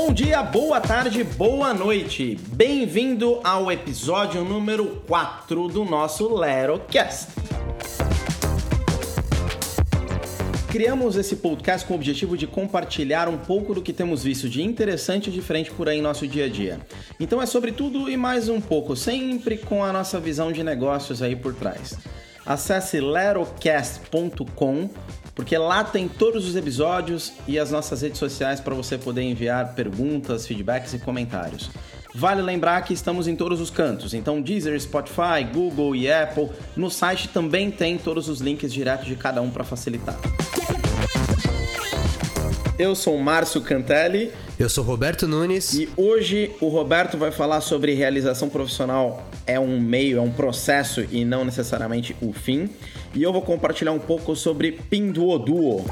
Bom dia, boa tarde, boa noite. Bem-vindo ao episódio número 4 do nosso LeroCast. Criamos esse podcast com o objetivo de compartilhar um pouco do que temos visto de interessante e diferente por aí em nosso dia a dia. Então é sobre tudo e mais um pouco, sempre com a nossa visão de negócios aí por trás. Acesse lerocast.com porque lá tem todos os episódios e as nossas redes sociais para você poder enviar perguntas, feedbacks e comentários. Vale lembrar que estamos em todos os cantos, então Deezer, Spotify, Google e Apple. No site também tem todos os links diretos de cada um para facilitar. Eu sou Márcio Cantelli. Eu sou Roberto Nunes. E hoje o Roberto vai falar sobre realização profissional é um meio, é um processo e não necessariamente o fim. E eu vou compartilhar um pouco sobre Pinduoduo.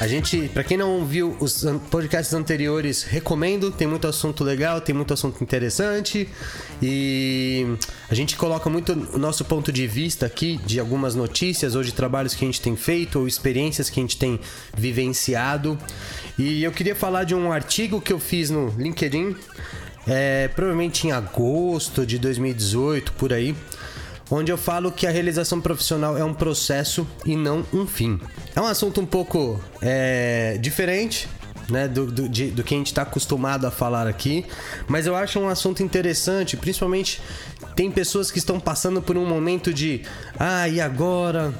A gente, para quem não viu os podcasts anteriores, recomendo, tem muito assunto legal, tem muito assunto interessante e a gente coloca muito o nosso ponto de vista aqui de algumas notícias ou de trabalhos que a gente tem feito ou experiências que a gente tem vivenciado. E eu queria falar de um artigo que eu fiz no LinkedIn, é, provavelmente em agosto de 2018, por aí onde eu falo que a realização profissional é um processo e não um fim. É um assunto um pouco é, diferente, né, do, do, de, do que a gente está acostumado a falar aqui, mas eu acho um assunto interessante, principalmente tem pessoas que estão passando por um momento de ah, e agora?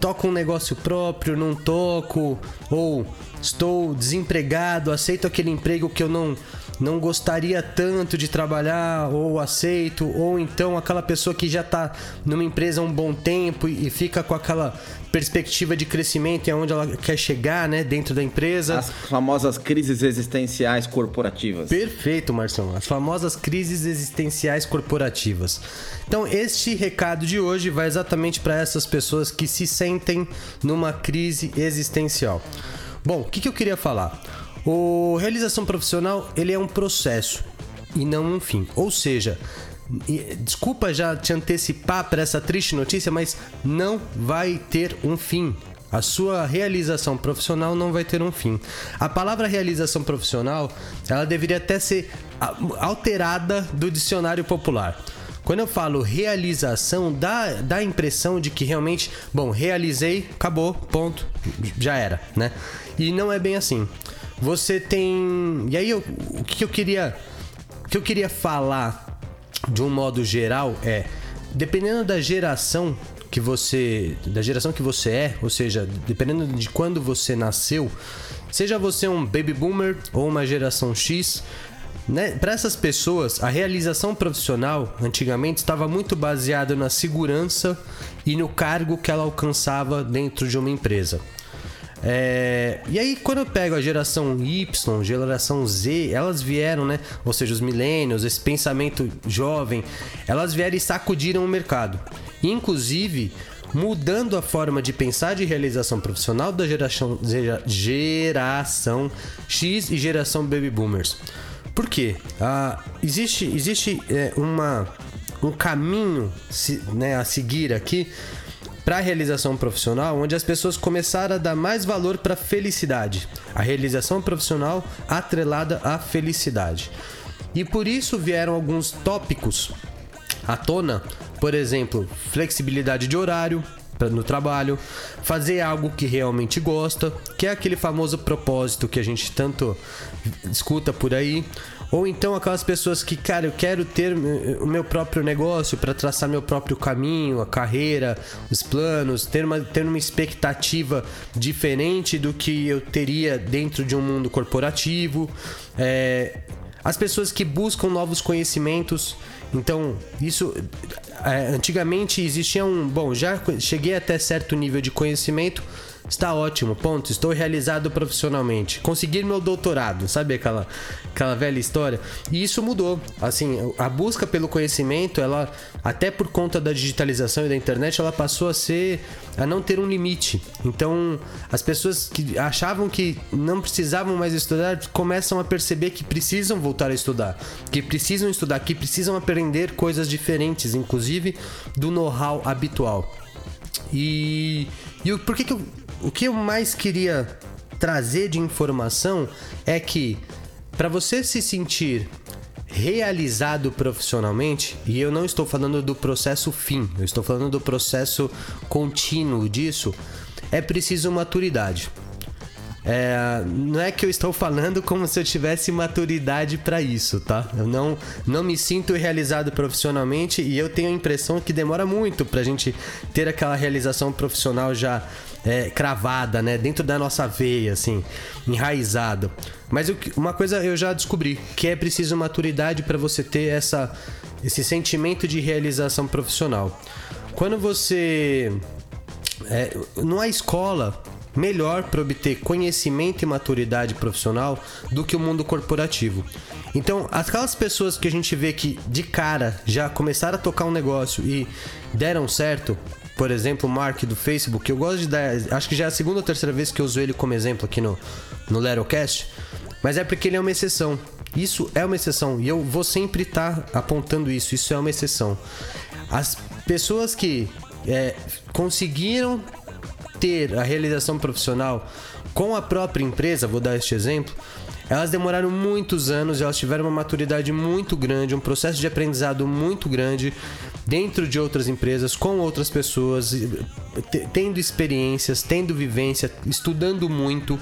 Toco um negócio próprio, não toco, ou estou desempregado, aceito aquele emprego que eu não não gostaria tanto de trabalhar ou aceito, ou então aquela pessoa que já está numa empresa há um bom tempo e fica com aquela perspectiva de crescimento e aonde ela quer chegar, né, dentro da empresa. As famosas crises existenciais corporativas. Perfeito, Marcelo. As famosas crises existenciais corporativas. Então, este recado de hoje vai exatamente para essas pessoas que se sentem numa crise existencial. Bom, o que, que eu queria falar? O realização profissional, ele é um processo e não um fim. Ou seja, desculpa já te antecipar para essa triste notícia, mas não vai ter um fim. A sua realização profissional não vai ter um fim. A palavra realização profissional, ela deveria até ser alterada do dicionário popular. Quando eu falo realização, dá, dá a impressão de que realmente, bom, realizei, acabou, ponto, já era, né? E não é bem assim. Você tem. E aí, eu, o que eu queria. O que eu queria falar de um modo geral é. Dependendo da geração que você. Da geração que você é, ou seja, dependendo de quando você nasceu, seja você um baby boomer ou uma geração X, né? Para essas pessoas, a realização profissional antigamente estava muito baseada na segurança e no cargo que ela alcançava dentro de uma empresa. É, e aí, quando eu pego a geração Y, geração Z, elas vieram, né? Ou seja, os millennials, esse pensamento jovem, elas vieram e sacudiram o mercado. Inclusive, mudando a forma de pensar de realização profissional da geração, geração X e geração Baby Boomers. Por quê? Ah, existe existe é, uma, um caminho né, a seguir aqui para a realização profissional, onde as pessoas começaram a dar mais valor para a felicidade, a realização profissional atrelada à felicidade. E por isso vieram alguns tópicos à tona, por exemplo, flexibilidade de horário, no trabalho, fazer algo que realmente gosta, que é aquele famoso propósito que a gente tanto escuta por aí, ou então aquelas pessoas que, cara, eu quero ter o meu próprio negócio para traçar meu próprio caminho, a carreira, os planos, ter uma, ter uma expectativa diferente do que eu teria dentro de um mundo corporativo. É, as pessoas que buscam novos conhecimentos. Então, isso. É, antigamente existia um. Bom, já cheguei até certo nível de conhecimento Está ótimo, ponto. Estou realizado profissionalmente. Conseguir meu doutorado, sabe aquela, aquela velha história? E isso mudou. Assim, a busca pelo conhecimento, ela, até por conta da digitalização e da internet, ela passou a ser. a não ter um limite. Então, as pessoas que achavam que não precisavam mais estudar começam a perceber que precisam voltar a estudar, que precisam estudar, que precisam aprender coisas diferentes, inclusive do know-how habitual. E, e por que, que eu o que eu mais queria trazer de informação é que para você se sentir realizado profissionalmente, e eu não estou falando do processo fim, eu estou falando do processo contínuo disso, é preciso maturidade. É, não é que eu estou falando como se eu tivesse maturidade para isso, tá? Eu não, não me sinto realizado profissionalmente e eu tenho a impressão que demora muito pra gente ter aquela realização profissional já é, cravada, né? Dentro da nossa veia, assim, enraizado. Mas eu, uma coisa eu já descobri, que é preciso maturidade para você ter essa, esse sentimento de realização profissional. Quando você. É, numa escola, melhor para obter conhecimento e maturidade profissional do que o mundo corporativo. Então, aquelas pessoas que a gente vê que de cara já começaram a tocar um negócio e deram certo, por exemplo, o Mark do Facebook, eu gosto de dar, acho que já é a segunda ou terceira vez que eu uso ele como exemplo aqui no, no Lerocast, mas é porque ele é uma exceção. Isso é uma exceção e eu vou sempre estar tá apontando isso. Isso é uma exceção. As pessoas que é, conseguiram ter a realização profissional com a própria empresa, vou dar este exemplo, elas demoraram muitos anos, elas tiveram uma maturidade muito grande, um processo de aprendizado muito grande dentro de outras empresas, com outras pessoas, tendo experiências, tendo vivência, estudando muito.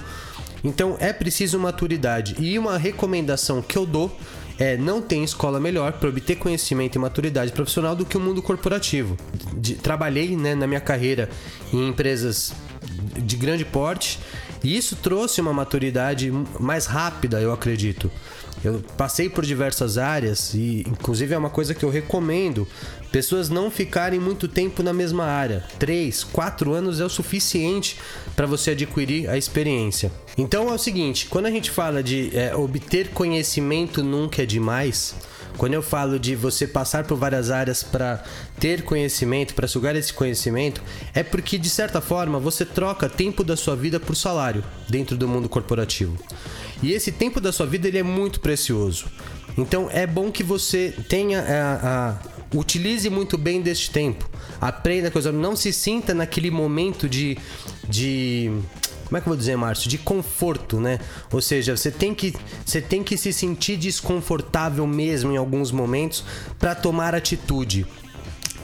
Então é preciso maturidade. E uma recomendação que eu dou é, não tem escola melhor para obter conhecimento e maturidade profissional do que o mundo corporativo. De, trabalhei né, na minha carreira em empresas de grande porte e isso trouxe uma maturidade mais rápida, eu acredito. Eu passei por diversas áreas e, inclusive, é uma coisa que eu recomendo pessoas não ficarem muito tempo na mesma área. Três, quatro anos é o suficiente para você adquirir a experiência. Então é o seguinte: quando a gente fala de é, obter conhecimento nunca é demais. Quando eu falo de você passar por várias áreas para ter conhecimento, para sugar esse conhecimento, é porque de certa forma você troca tempo da sua vida por salário dentro do mundo corporativo. E esse tempo da sua vida ele é muito precioso. Então é bom que você tenha a, a utilize muito bem deste tempo. Aprenda coisa, não se sinta naquele momento de de como é que eu vou dizer, Márcio? De conforto, né? Ou seja, você tem que, você tem que se sentir desconfortável mesmo em alguns momentos para tomar atitude.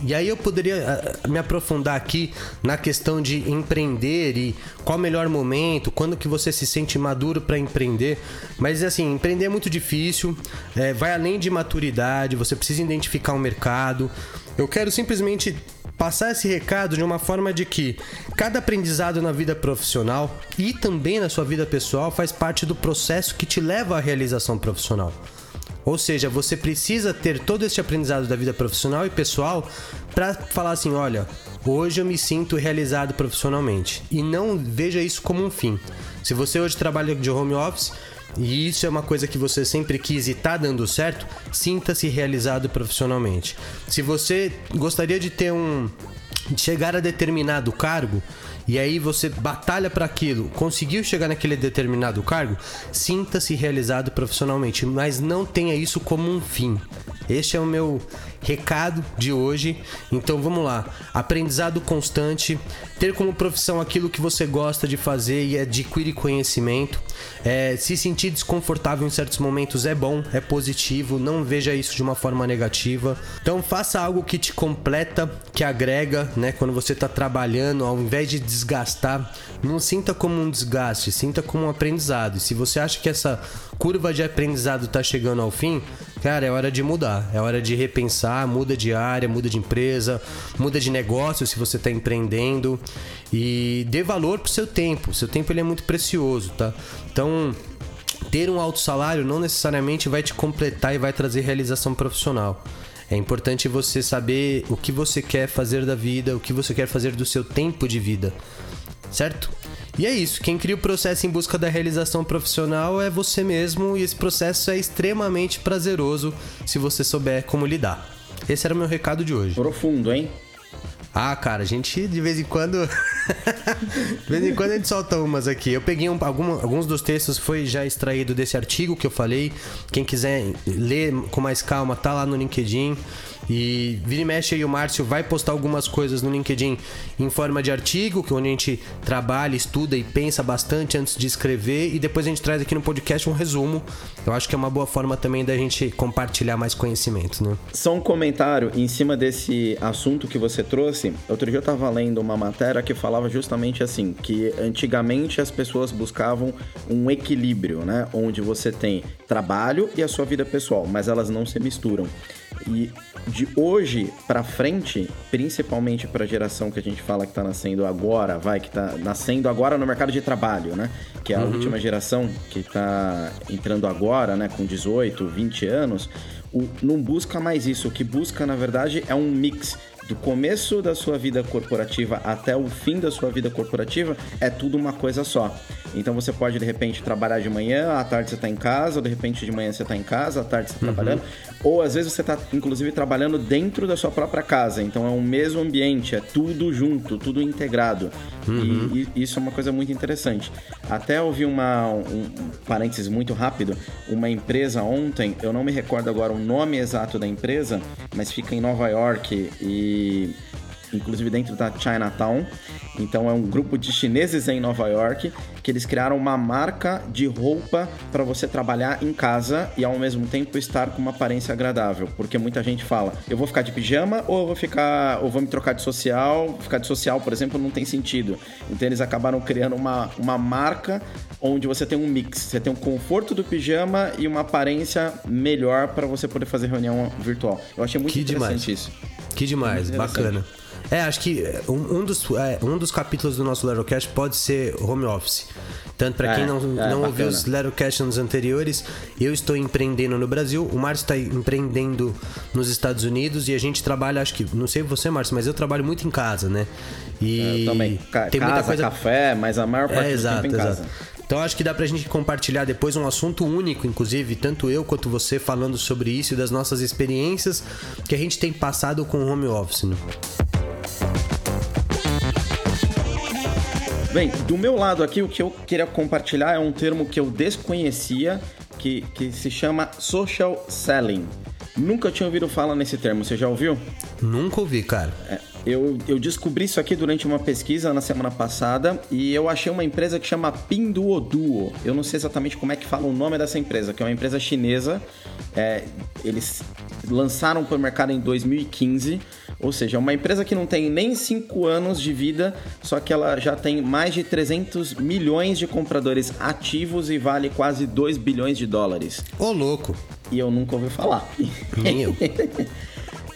E aí eu poderia uh, me aprofundar aqui na questão de empreender e qual o melhor momento, quando que você se sente maduro para empreender. Mas assim, empreender é muito difícil, é, vai além de maturidade, você precisa identificar o um mercado. Eu quero simplesmente passar esse recado de uma forma de que cada aprendizado na vida profissional e também na sua vida pessoal faz parte do processo que te leva à realização profissional. Ou seja, você precisa ter todo esse aprendizado da vida profissional e pessoal para falar assim: olha, hoje eu me sinto realizado profissionalmente. E não veja isso como um fim. Se você hoje trabalha de home office e isso é uma coisa que você sempre quis e está dando certo, sinta-se realizado profissionalmente. Se você gostaria de ter um. De chegar a determinado cargo, e aí você batalha para aquilo, conseguiu chegar naquele determinado cargo, sinta-se realizado profissionalmente, mas não tenha isso como um fim. Este é o meu recado de hoje. Então vamos lá. Aprendizado constante, ter como profissão aquilo que você gosta de fazer e adquirir conhecimento. É, se sentir desconfortável em certos momentos é bom, é positivo, não veja isso de uma forma negativa. Então faça algo que te completa, que agrega, né? Quando você está trabalhando, ao invés de desgastar, não sinta como um desgaste, sinta como um aprendizado. E se você acha que essa curva de aprendizado está chegando ao fim, cara, é hora de mudar, é hora de repensar, muda de área, muda de empresa, muda de negócio se você está empreendendo e dê valor pro seu tempo. Seu tempo ele é muito precioso, tá? Então, ter um alto salário não necessariamente vai te completar e vai trazer realização profissional. É importante você saber o que você quer fazer da vida, o que você quer fazer do seu tempo de vida, certo? E é isso, quem cria o processo em busca da realização profissional é você mesmo e esse processo é extremamente prazeroso se você souber como lidar. Esse era o meu recado de hoje. Profundo, hein? Ah, cara, a gente de vez em quando. de vez em quando a gente solta umas aqui. Eu peguei um, alguns dos textos, foi já extraído desse artigo que eu falei. Quem quiser ler com mais calma, tá lá no LinkedIn. E vira e mexe aí o Márcio vai postar algumas coisas no LinkedIn em forma de artigo, que é onde a gente trabalha, estuda e pensa bastante antes de escrever, e depois a gente traz aqui no podcast um resumo. Eu acho que é uma boa forma também da gente compartilhar mais conhecimento, né? Só um comentário em cima desse assunto que você trouxe. Outro dia eu estava lendo uma matéria que falava justamente assim, que antigamente as pessoas buscavam um equilíbrio, né? Onde você tem trabalho e a sua vida pessoal, mas elas não se misturam. E de hoje para frente, principalmente para a geração que a gente fala que está nascendo agora, vai que está nascendo agora no mercado de trabalho, né? Que é a uhum. última geração que está entrando agora, né, com 18, 20 anos, o, não busca mais isso. O que busca, na verdade, é um mix do começo da sua vida corporativa até o fim da sua vida corporativa, é tudo uma coisa só. Então você pode de repente trabalhar de manhã, à tarde você está em casa, ou de repente de manhã você está em casa, à tarde você está uhum. trabalhando, ou às vezes você está inclusive trabalhando dentro da sua própria casa. Então é um mesmo ambiente, é tudo junto, tudo integrado. Uhum. E, e, isso é uma coisa muito interessante. Até ouvi uma um, um parênteses muito rápido, uma empresa ontem, eu não me recordo agora o nome exato da empresa, mas fica em Nova York e inclusive dentro da Chinatown. Então é um grupo de chineses em Nova York que eles criaram uma marca de roupa para você trabalhar em casa e ao mesmo tempo estar com uma aparência agradável, porque muita gente fala: "Eu vou ficar de pijama ou eu vou ficar ou vou me trocar de social?". Ficar de social, por exemplo, não tem sentido. Então eles acabaram criando uma, uma marca onde você tem um mix, você tem o um conforto do pijama e uma aparência melhor para você poder fazer reunião virtual. Eu achei muito que interessante demais. isso. Que demais, bacana. É, acho que é, um, um dos, é, um dos capítulos do nosso Lerocast pode ser home office. Tanto para é, quem não, é, não ouviu os Lerocasts anteriores, eu estou empreendendo no Brasil, o Márcio está empreendendo nos Estados Unidos e a gente trabalha, acho que, não sei você, Márcio, mas eu trabalho muito em casa, né? E eu também. tem casa, muita coisa... café, mas a maior parte é, exato, do tempo em exato. casa. Então acho que dá pra gente compartilhar depois um assunto único, inclusive, tanto eu quanto você falando sobre isso e das nossas experiências que a gente tem passado com o home office. Né? Bem, do meu lado aqui, o que eu queria compartilhar é um termo que eu desconhecia, que, que se chama social selling. Nunca tinha ouvido falar nesse termo, você já ouviu? Nunca ouvi, cara. É, eu, eu descobri isso aqui durante uma pesquisa na semana passada e eu achei uma empresa que chama Pinduoduo. Eu não sei exatamente como é que fala o nome dessa empresa, que é uma empresa chinesa. É, eles lançaram para o mercado em 2015 ou seja, é uma empresa que não tem nem 5 anos de vida, só que ela já tem mais de 300 milhões de compradores ativos e vale quase 2 bilhões de dólares. Ô, louco! E eu nunca ouvi falar. Nem eu.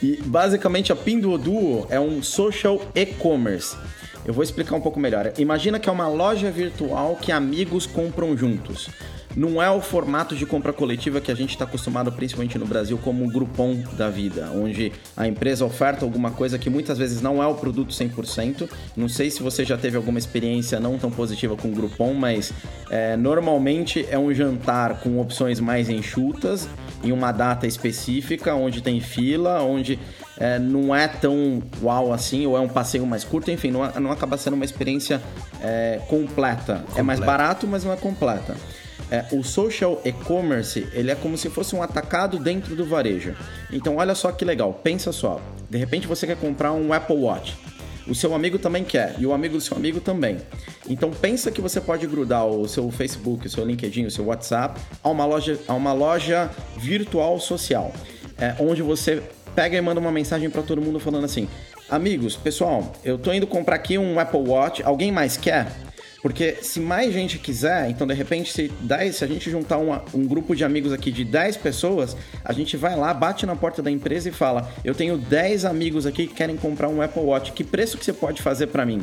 e basicamente a Pinduoduo é um social e-commerce. Eu vou explicar um pouco melhor. Imagina que é uma loja virtual que amigos compram juntos não é o formato de compra coletiva que a gente está acostumado, principalmente no Brasil, como o Groupon da vida, onde a empresa oferta alguma coisa que muitas vezes não é o produto 100%. Não sei se você já teve alguma experiência não tão positiva com o Groupon, mas é, normalmente é um jantar com opções mais enxutas, em uma data específica, onde tem fila, onde é, não é tão uau assim, ou é um passeio mais curto, enfim, não, não acaba sendo uma experiência é, completa. completa. É mais barato, mas não é completa é, o social e-commerce ele é como se fosse um atacado dentro do varejo. Então olha só que legal, pensa só, de repente você quer comprar um Apple Watch. O seu amigo também quer e o amigo do seu amigo também. Então pensa que você pode grudar o seu Facebook, o seu LinkedIn, o seu WhatsApp a uma loja, a uma loja virtual social, é, onde você pega e manda uma mensagem para todo mundo falando assim: amigos, pessoal, eu tô indo comprar aqui um Apple Watch, alguém mais quer? Porque se mais gente quiser, então de repente, se, 10, se a gente juntar uma, um grupo de amigos aqui de 10 pessoas, a gente vai lá, bate na porta da empresa e fala: Eu tenho 10 amigos aqui que querem comprar um Apple Watch, que preço que você pode fazer para mim?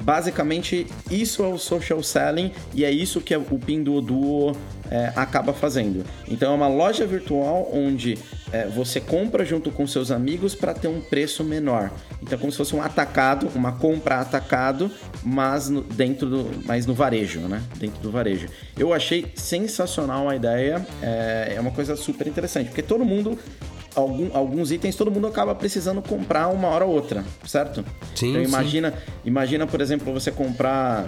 Basicamente, isso é o social selling e é isso que o Pinduoduo é, acaba fazendo. Então, é uma loja virtual onde é, você compra junto com seus amigos para ter um preço menor. Então, como se fosse um atacado, uma compra atacado, mas no, dentro do, mas no varejo, né? Dentro do varejo. Eu achei sensacional a ideia. É, é uma coisa super interessante, porque todo mundo Algum, alguns itens todo mundo acaba precisando comprar uma hora ou outra, certo? Sim. Então imagina, sim. imagina por exemplo, você comprar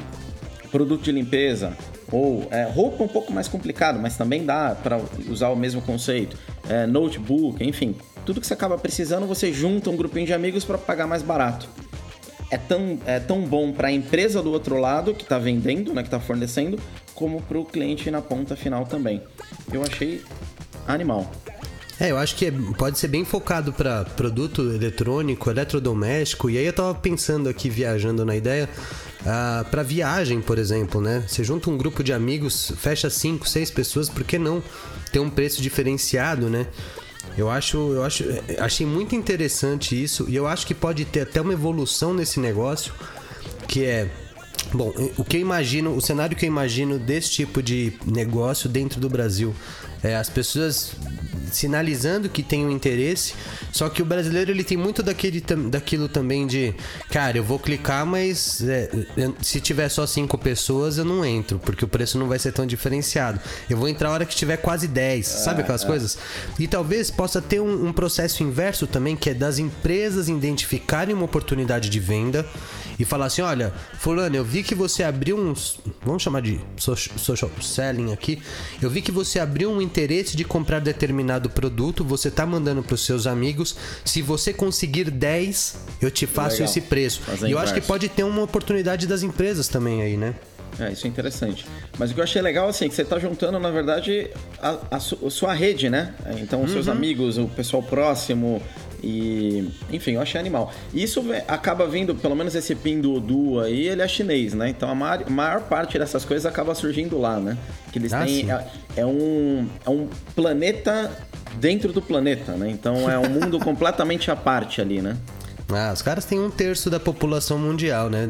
produto de limpeza ou é, roupa um pouco mais complicado, mas também dá para usar o mesmo conceito. É, notebook, enfim, tudo que você acaba precisando, você junta um grupinho de amigos para pagar mais barato. É tão, é tão bom para a empresa do outro lado, que está vendendo, né, que está fornecendo, como para o cliente na ponta final também. Eu achei animal. É, eu acho que é, pode ser bem focado para produto eletrônico, eletrodoméstico. E aí eu tava pensando aqui, viajando na ideia, ah, para viagem, por exemplo, né? Você junta um grupo de amigos, fecha cinco, seis pessoas, por que não ter um preço diferenciado, né? Eu acho, eu acho, achei muito interessante isso e eu acho que pode ter até uma evolução nesse negócio, que é Bom, o que eu imagino, o cenário que eu imagino desse tipo de negócio dentro do Brasil é as pessoas sinalizando que tem um interesse, só que o brasileiro ele tem muito daquele, daquilo também de, cara, eu vou clicar, mas é, se tiver só cinco pessoas eu não entro, porque o preço não vai ser tão diferenciado. Eu vou entrar a hora que tiver quase 10, sabe aquelas é, coisas? E talvez possa ter um, um processo inverso também, que é das empresas identificarem uma oportunidade de venda e falar assim: olha, Fulano, eu vi que você abriu uns. Vamos chamar de social selling aqui. Eu vi que você abriu um interesse de comprar determinado produto, você tá mandando para os seus amigos. Se você conseguir 10, eu te faço Legal. esse preço. E eu acho que pode ter uma oportunidade das empresas também aí, né? É, isso é interessante. Mas o que eu achei legal, assim, é que você está juntando, na verdade, a, a, sua rede, né? Então, os uhum. seus amigos, o pessoal próximo, e, enfim, eu achei animal. Isso acaba vindo, pelo menos esse Pinduoduo aí, ele é chinês, né? Então a maior, maior, parte dessas coisas acaba surgindo lá, né? Que eles ah, têm. É, é, um, é um planeta dentro do planeta, né? Então é um mundo completamente à parte ali, né? Ah, os caras têm um terço da população mundial, né?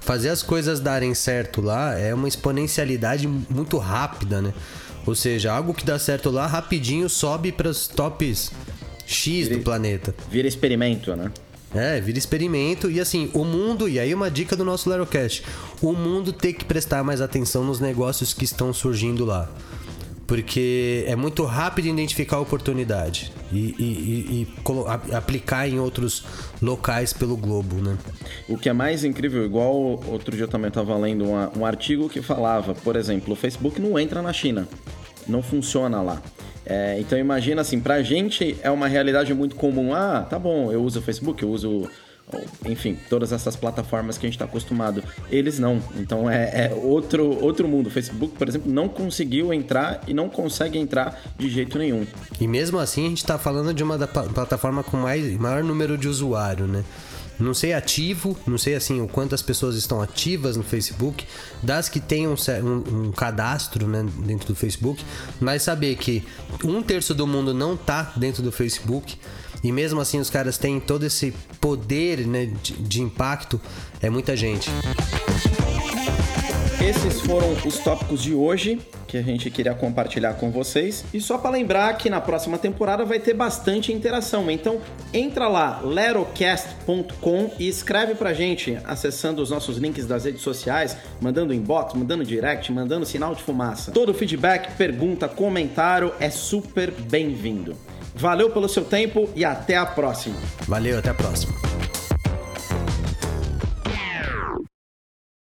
Fazer as coisas darem certo lá é uma exponencialidade muito rápida, né? Ou seja, algo que dá certo lá rapidinho sobe para os tops X vira, do planeta. Vira experimento, né? É, vira experimento e assim, o mundo, e aí uma dica do nosso Lerocast, o mundo tem que prestar mais atenção nos negócios que estão surgindo lá. Porque é muito rápido identificar a oportunidade e, e, e, e aplicar em outros locais pelo globo, né? O que é mais incrível, igual outro dia eu também estava lendo uma, um artigo que falava, por exemplo, o Facebook não entra na China, não funciona lá. É, então imagina assim, pra gente é uma realidade muito comum. Ah, tá bom, eu uso o Facebook, eu uso enfim, todas essas plataformas que a gente está acostumado. Eles não. Então é, é, outro, outro mundo. O Facebook, por exemplo, não conseguiu entrar e não consegue entrar de jeito nenhum. E mesmo assim, a gente está falando de uma da plataforma com mais, maior número de usuário, né? Não sei ativo, não sei assim o quanto as pessoas estão ativas no Facebook, das que têm um, um, um cadastro né, dentro do Facebook, mas saber que um terço do mundo não tá dentro do Facebook e mesmo assim os caras têm todo esse poder né, de, de impacto, é muita gente. Esses foram os tópicos de hoje que a gente queria compartilhar com vocês. E só para lembrar que na próxima temporada vai ter bastante interação. Então entra lá lerocast.com e escreve pra gente acessando os nossos links das redes sociais, mandando inbox, mandando direct, mandando sinal de fumaça. Todo feedback, pergunta, comentário é super bem-vindo. Valeu pelo seu tempo e até a próxima. Valeu, até a próxima.